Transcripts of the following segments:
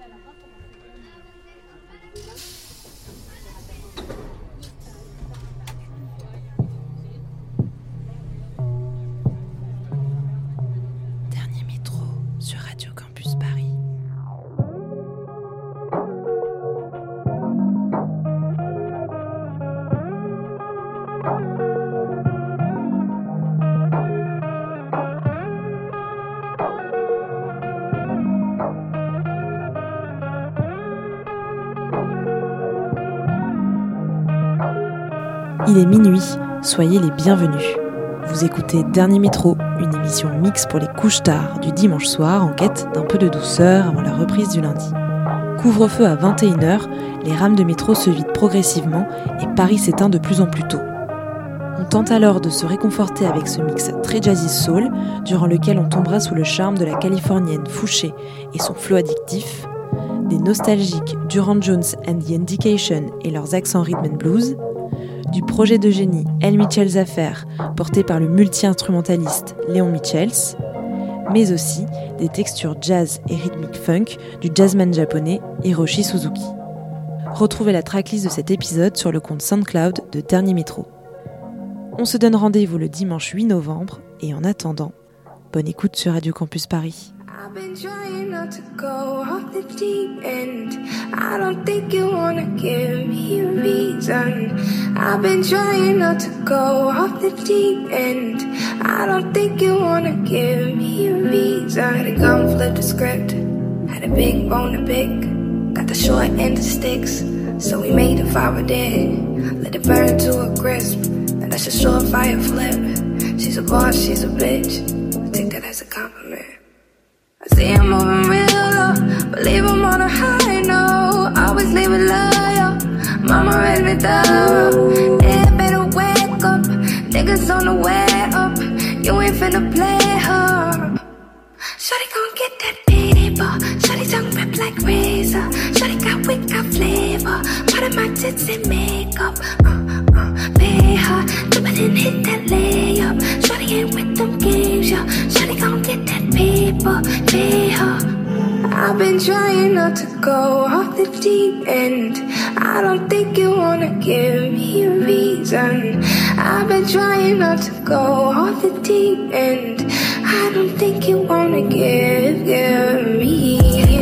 Gracias. Il est minuit, soyez les bienvenus. Vous écoutez Dernier Métro, une émission mixte pour les couches tard du dimanche soir en quête d'un peu de douceur avant la reprise du lundi. Couvre-feu à 21h, les rames de métro se vident progressivement et Paris s'éteint de plus en plus tôt. On tente alors de se réconforter avec ce mix très jazzy soul, durant lequel on tombera sous le charme de la californienne Fouché et son flow addictif, des nostalgiques Durand Jones and the Indication et leurs accents rhythm and blues, projet de génie El Mitchell's Affair, porté par le multi-instrumentaliste Léon Michels, mais aussi des textures jazz et rythmique funk du jazzman japonais Hiroshi Suzuki. Retrouvez la tracklist de cet épisode sur le compte SoundCloud de Dernier Métro. On se donne rendez-vous le dimanche 8 novembre et en attendant, bonne écoute sur Radio Campus Paris. I've been trying not to go off the deep end. I don't think you wanna give me a reason. I've been trying not to go off the deep end. I don't think you wanna give me a reason. Had to come flip the script. Had a big bone to pick. Got the short end of sticks. So we made a fire dead. Let it burn to a crisp. And that's a surefire flip. She's a boss, she's a bitch. I take that as a compliment. I see I'm moving real low, but leave 'em on a high note. Always leave it loyal. Mama raised me thorough. Yeah, better wake up. Niggas on the way up. You ain't finna play her. Shawty gon' get that paper. Shawty tongue rip like razor. Shawty got wit, got flavor. Part of my tits and makeup. Uh, uh, pay her. It and hit that layup. Ain't with them games, yeah. Shawty gon' get that paper. I've been trying not to go off the deep end. I don't think you wanna give me a reason. I've been trying not to go off the deep end. I don't think you wanna give, give me.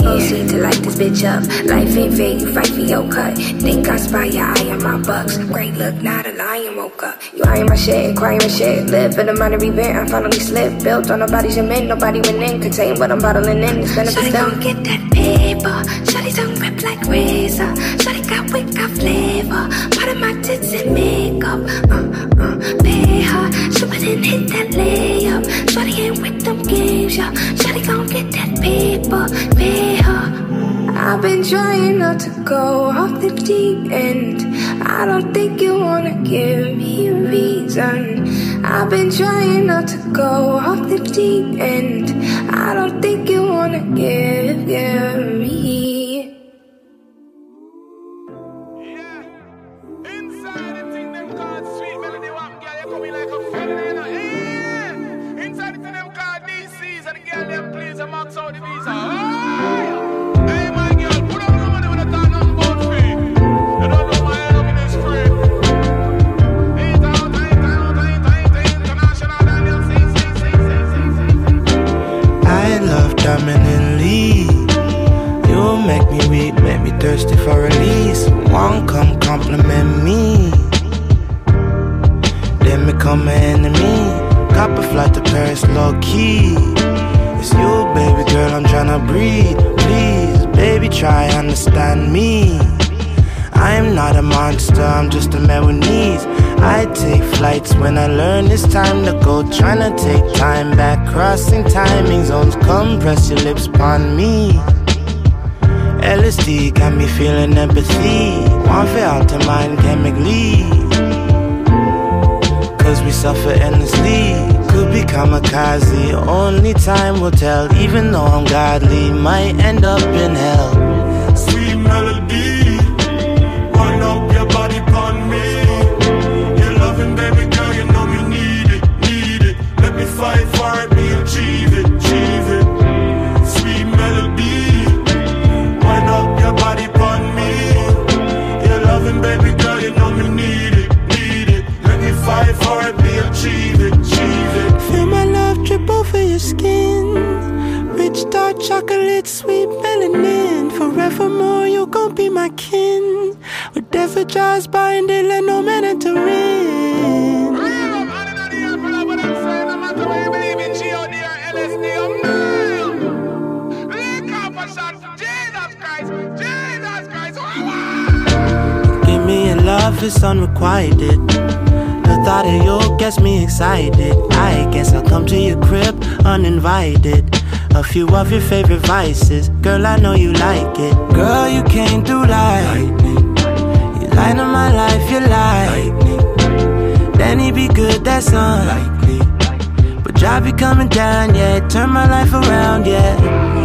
Please proceed to light this bitch up. Life ain't fair, you fight for your cut. Think I spy your eye on my bucks. Great look, not a lion woke up. You eyeing my shit, crying my shit. Live in the money event, I finally slipped. Built on nobody's cement, nobody went in. Contain what I'm bottling in. It's gonna be Shawty gon' get that paper. Shawty tongue rip like razor. Shawty got wit, got flavor. Part of my tits and makeup. Uh, uh, pay her. And hit that layup. Shawty ain't with them games, yeah. Shawty gon' get that paper. Pay her. I've been trying not to go off the deep end. I don't think you wanna give me a reason. I've been trying not to go off the deep end. I don't think you wanna give, give Tryna take time back, crossing timing zones. Come press your lips upon me. LSD got me feeling empathy. One for out of mind chemically. Cause we suffer endlessly. Could be kamikaze. Only time will tell. Even though I'm godly, might end up in hell. love is unrequited. The thought of you gets me excited. I guess I'll come to your crib uninvited. A few of your favorite vices, girl, I know you like it. Girl, you came through like lightning. You light up my life, you light. Then he be good, that's unlikely. But job be coming down, yeah. Turn my life around, yeah.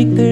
Make their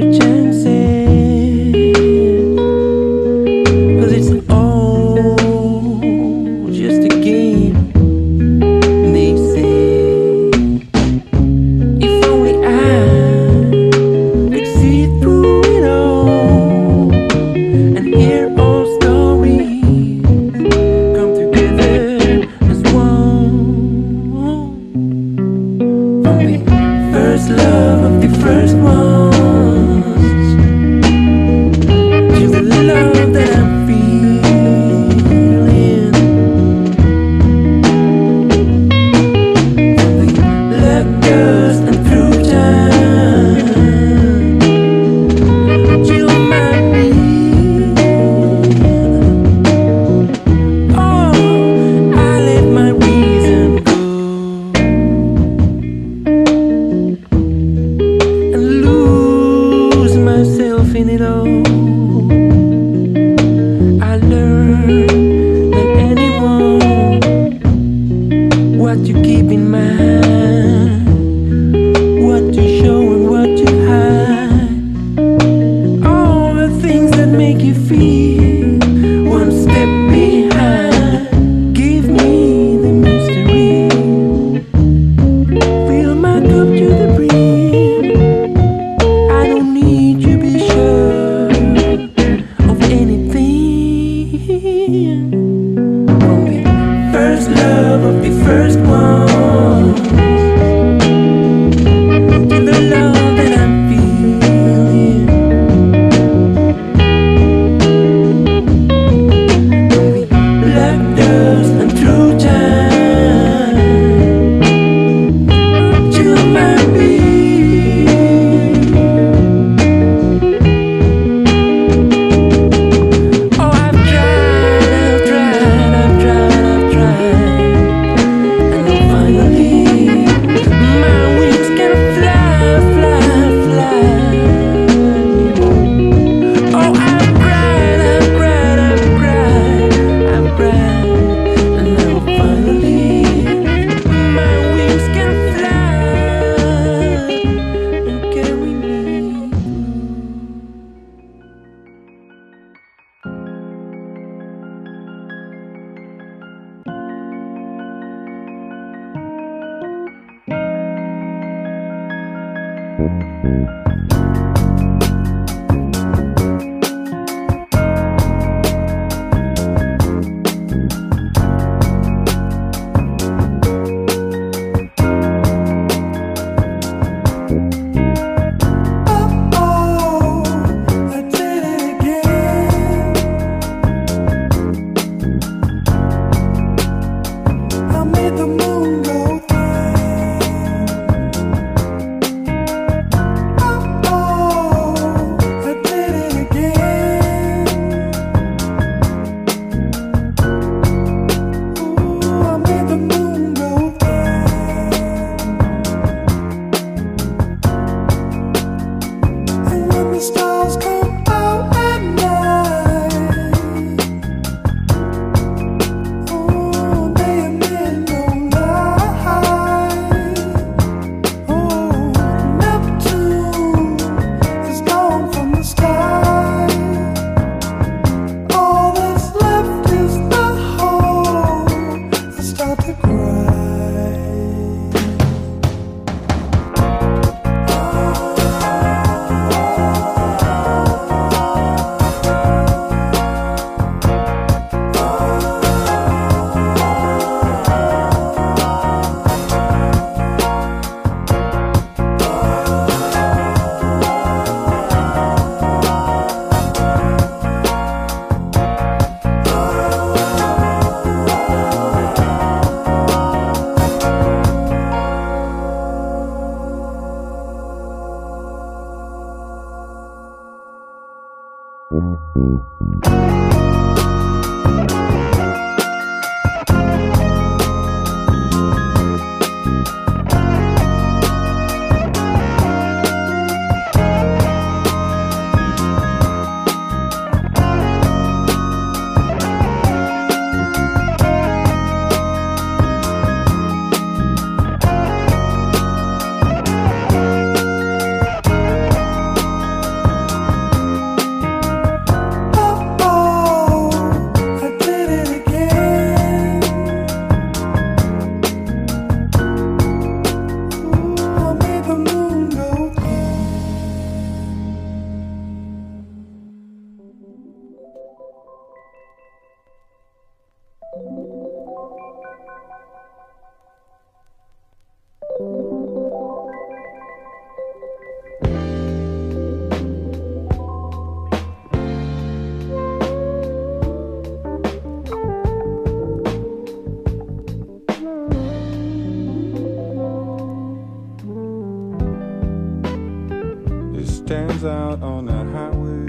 stands out on the highway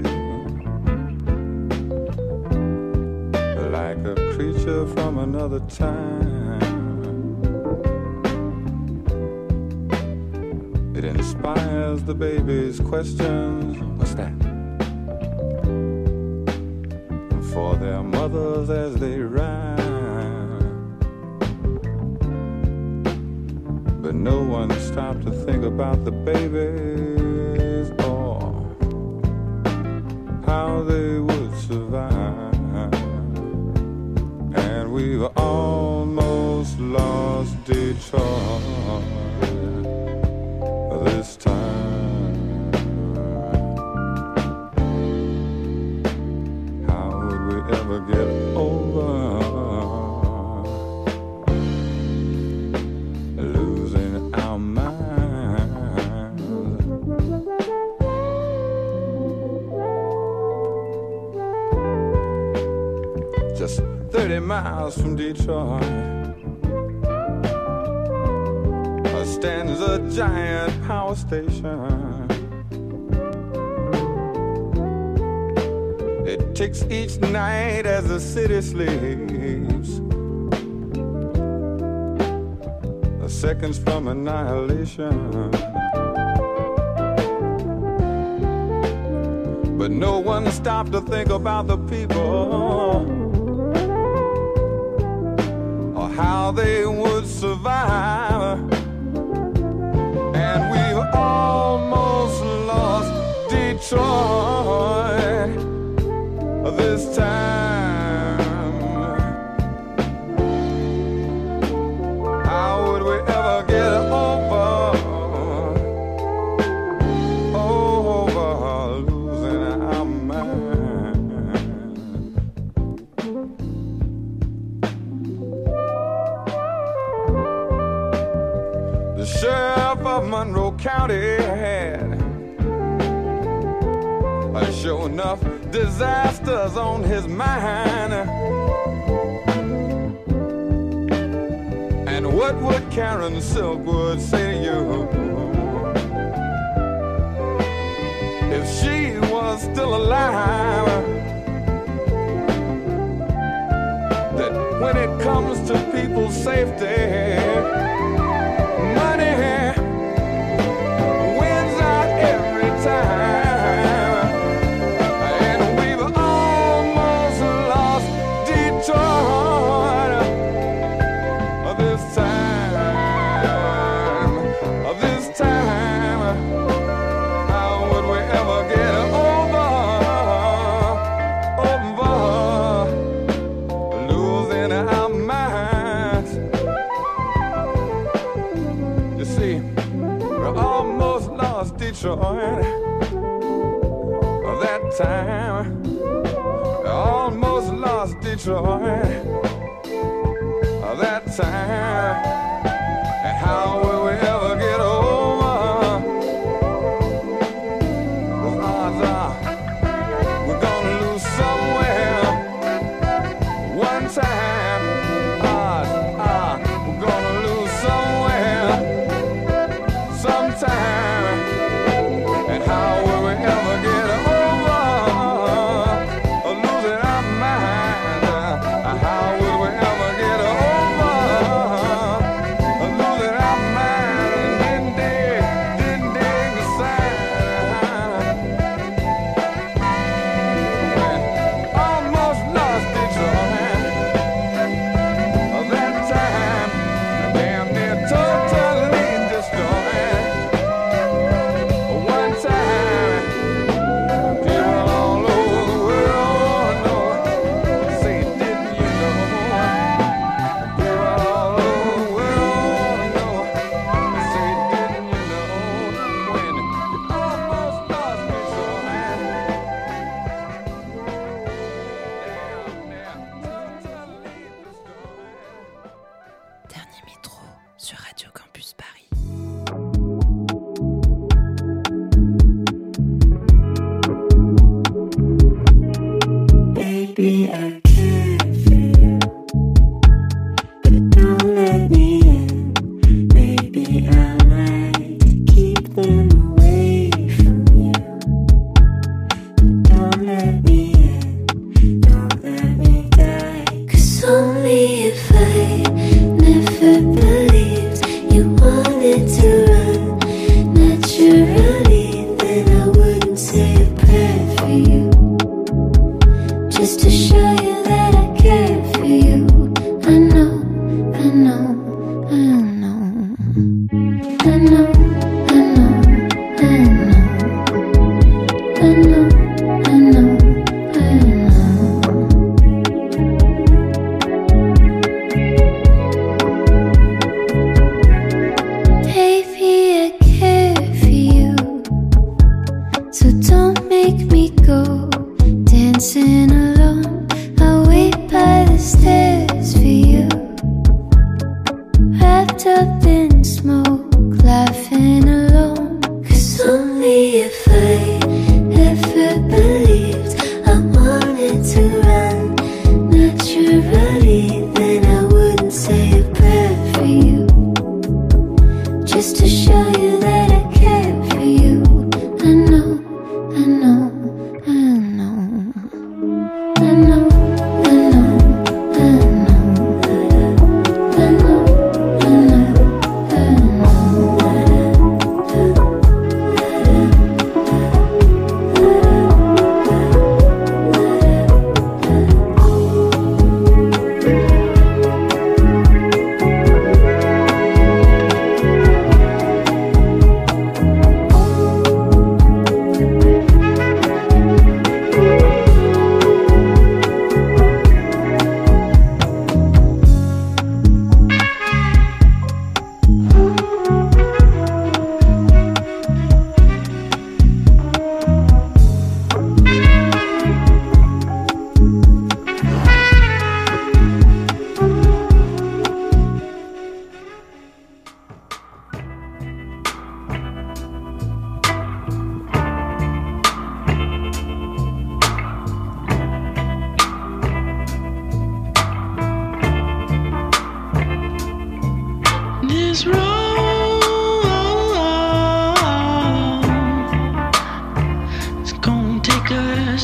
like a creature from another time. It inspires the baby's questions. What's that? For their mothers as they ride. But no one stopped to think about the baby. how they would survive. And we've almost lost Detroit. from Detroit. Her stand is a giant power station. It ticks each night as the city sleeps. The seconds from annihilation. But no one stopped to think about the people they would survive. And we've almost lost Detroit this time. Shorty had. Sure enough, disasters on his mind. And what would Karen Silkwood say to you if she was still alive? That when it comes to people's safety. time. Almost lost Detroit uh, that time.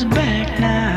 Back now.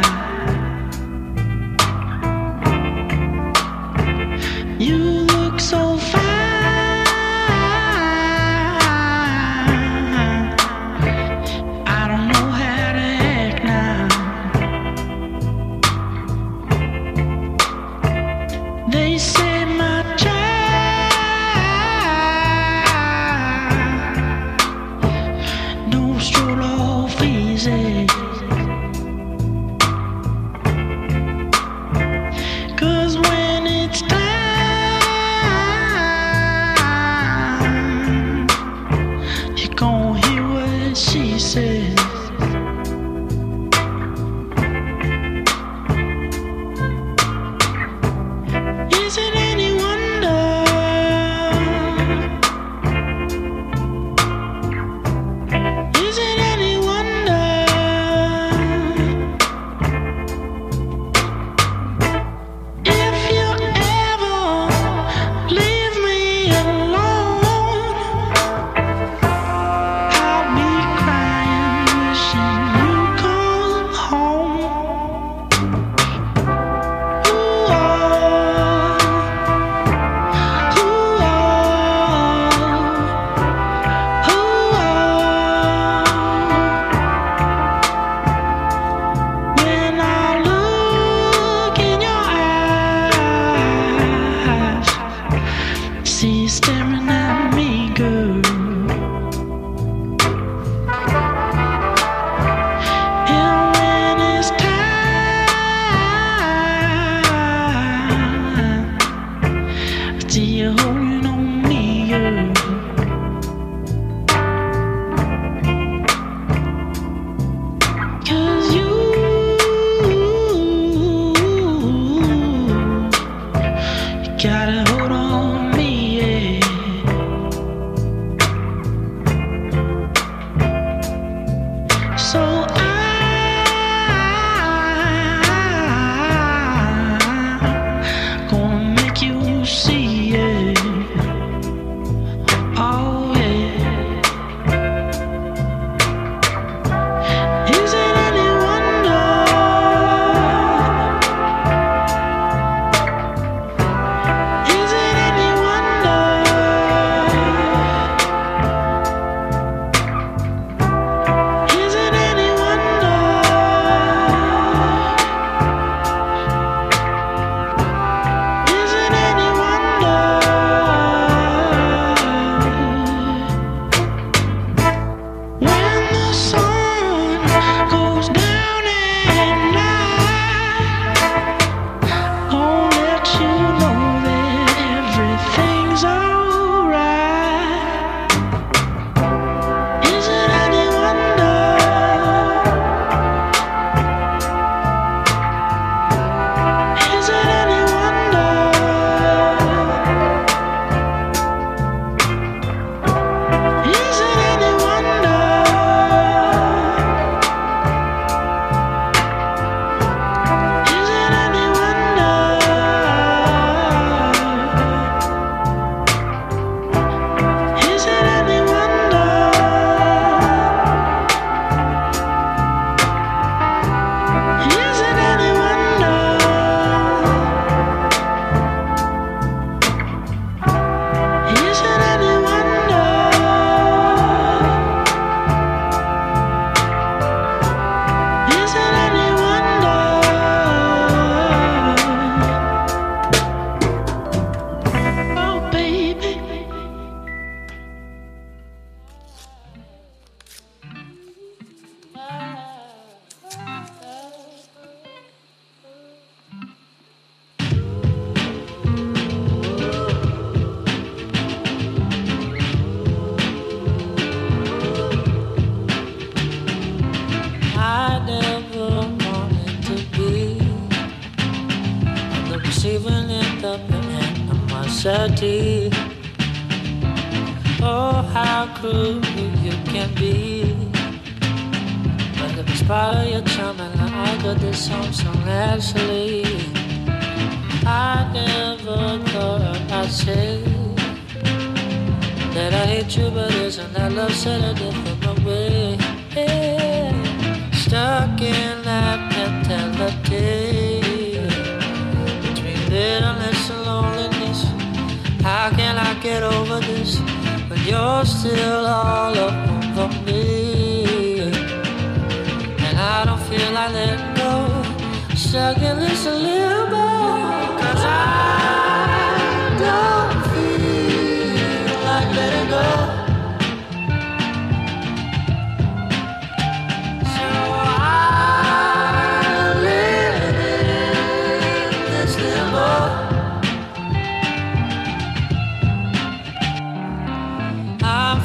going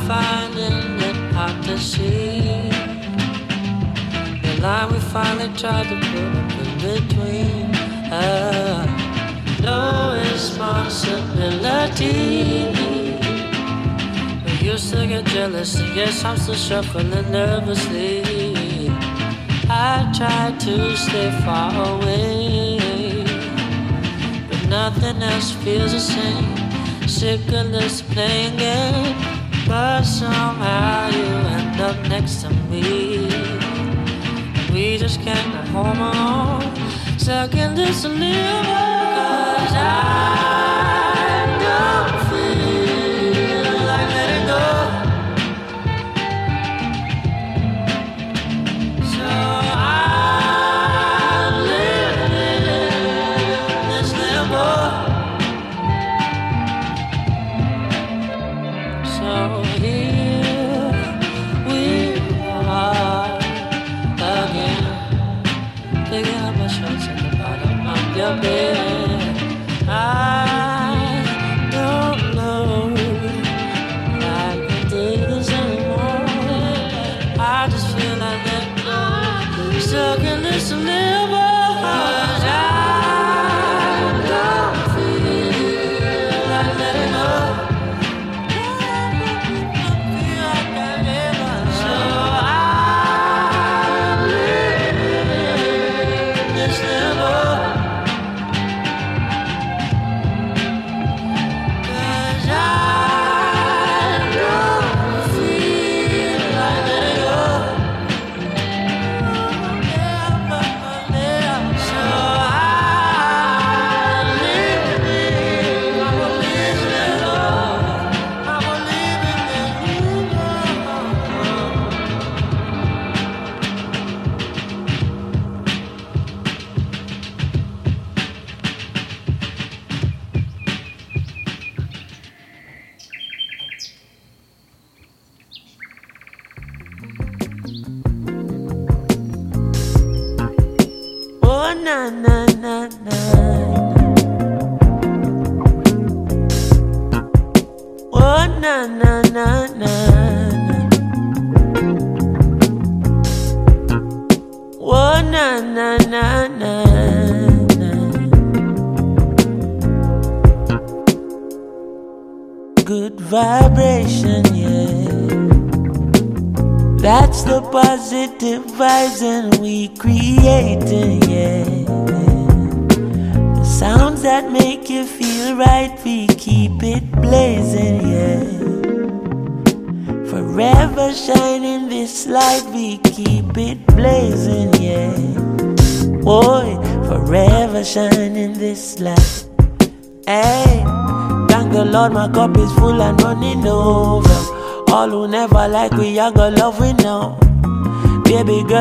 Finding it hard to see the line we finally tried to put in between. Uh, no responsibility. We used to get jealous, yes, I'm still shuffling nervously. I tried to stay far away, but nothing else feels the same. Sick of this playing game, but somehow you end up next to me. We just can't go home alone, stuck in this limbo. Cause I don't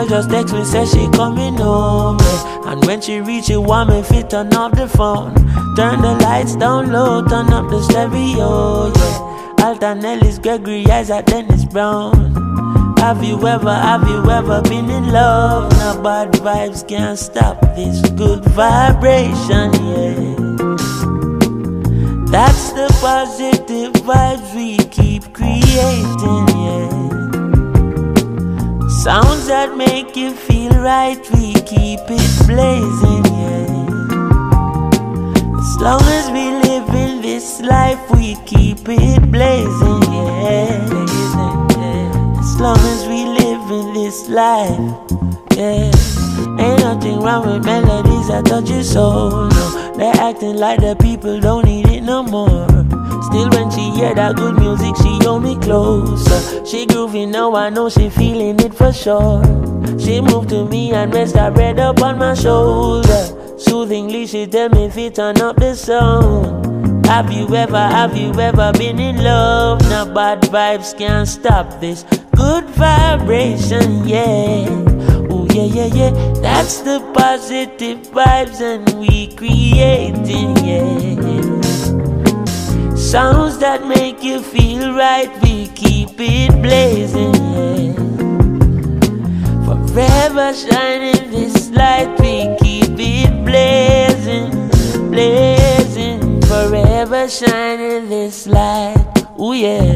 girl just text me, say she coming home. yeah. And when she reach it, want me fit turn off the phone. Turn the lights down low, turn up the stereo, yeah. Alton Ellis, Gregory Isaac, Dennis Brown. Have you ever, have you ever been in love? Now bad vibes can't stop this good vibration, yeah. That's the positive vibes we keep creating, yeah. Sounds that make you feel right, we keep it blazing, yeah. As long as we live in this life, we keep it blazing, yeah. As long as we live in this life, yeah. Ain't nothing wrong with melodies that touch your soul, no. They're acting like the people don't need it no more. Still, when she hear that good music, she hold me closer. She groovy now, I know she feeling it for sure. She moved to me and rest her head up on my shoulder. Soothingly, she tell me if it turn up the sound. Have you ever, have you ever been in love? Now bad vibes can't stop this good vibration, yeah. Oh yeah, yeah, yeah. That's the positive vibes and we creating, yeah. Sounds that make you feel right, we keep it blazing. Forever shining this light, we keep it blazing, blazing. Forever shining this light, oh yeah.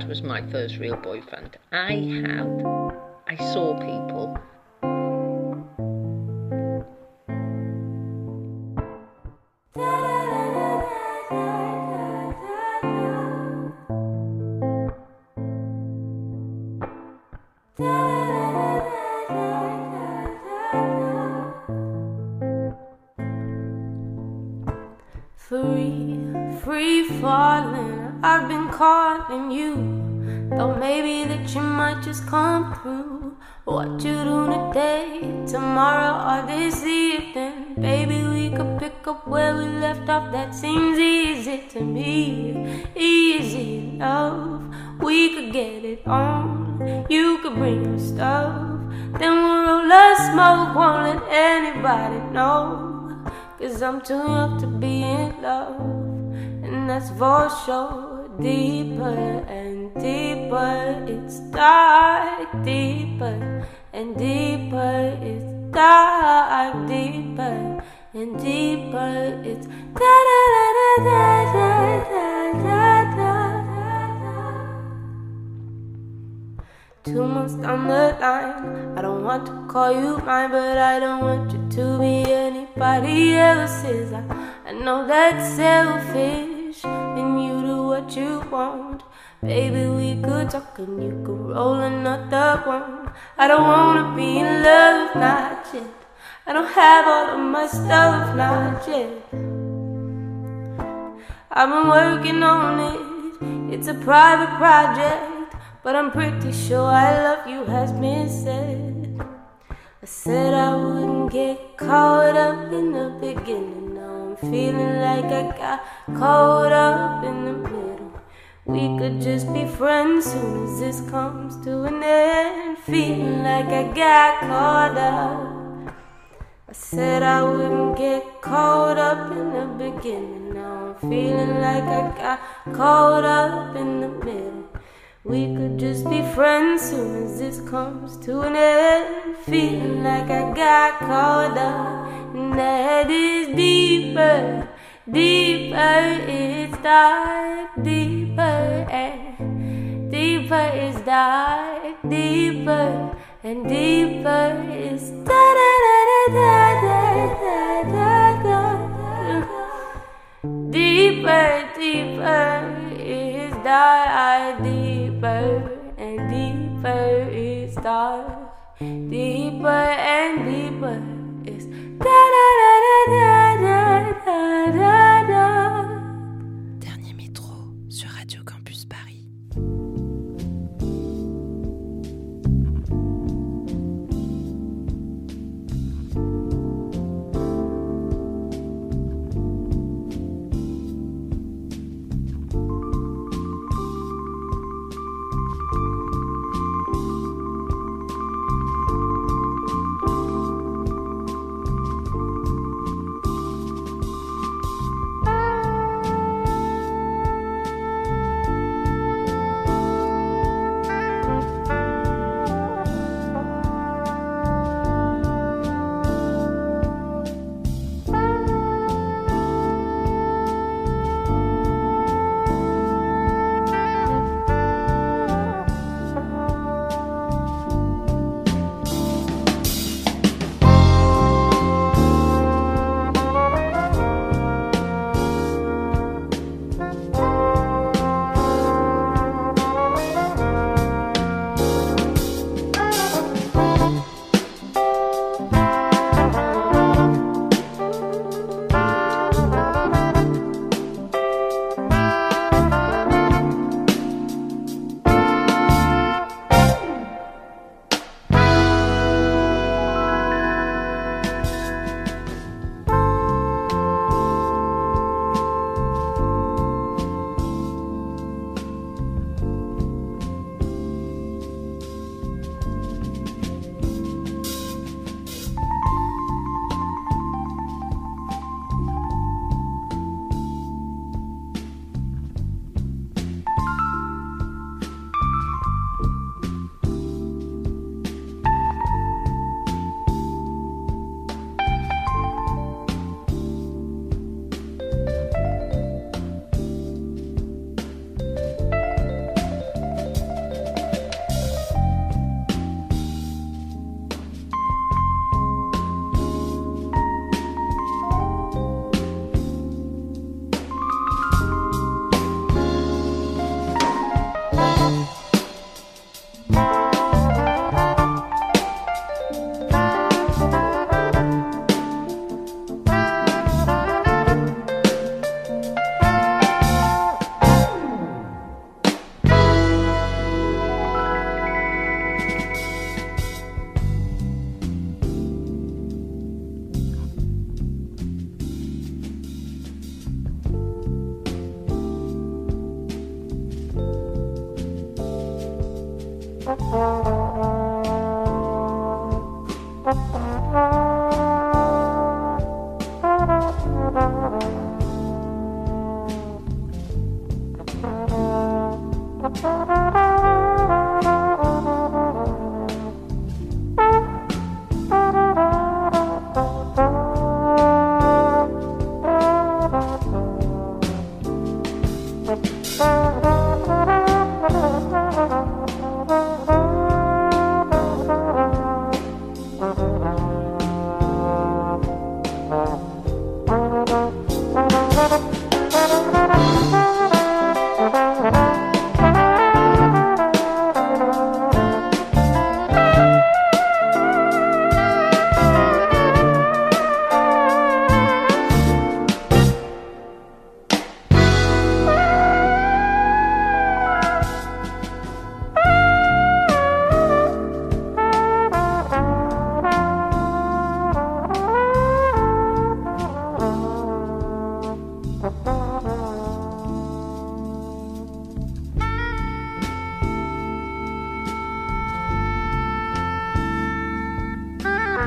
Dad was my first real boyfriend. I had, I saw people. Free, free falling. I've been calling you. Thought maybe that you might just come through. What you do today, tomorrow, or this evening? Baby, we could pick up where we left off. That seems easy to me. Easy enough. We could get it on. You could bring your stuff. Then we'll roll a smoke. Won't let anybody know. Cause I'm too young to be in love, and that's for sure. Deeper call you mine, but I don't want you to be anybody else's. I, I know that's selfish, and you do what you want. Baby, we could talk and you could roll another one. I don't wanna be in love, not yet. I don't have all of my stuff, not yet. I've been working on it, it's a private project. But I'm pretty sure I love you has been said. Said I wouldn't get caught up in the beginning. Now I'm feeling like I got caught up in the middle. We could just be friends soon as this comes to an end. Feeling like I got caught up. I said I wouldn't get caught up in the beginning. Now I'm feeling like I got caught up in the middle. We could just be friends soon as this comes to an end. Feeling like I got caught up, and that is deeper, deeper. It's dark, deeper, and deeper is dark, deeper, and deeper is da da da da da da da da. Deeper, deeper is dark, deeper and deeper is dark. Deeper and deeper is da da da da da da da da.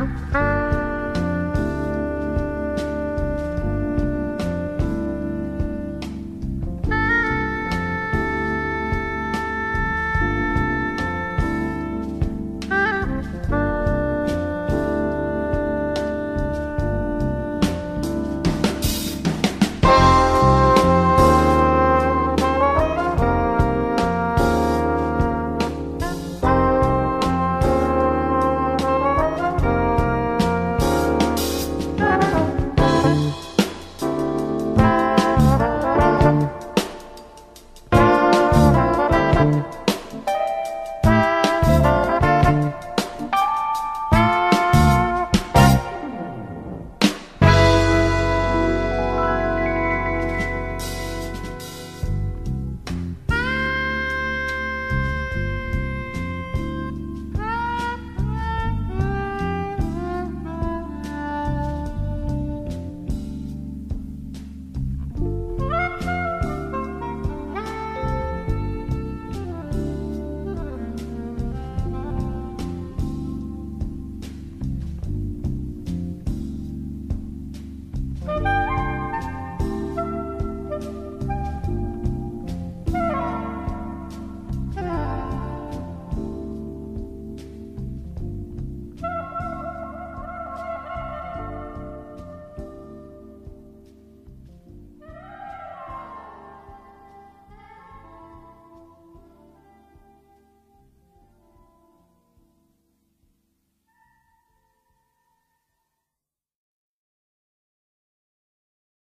Thank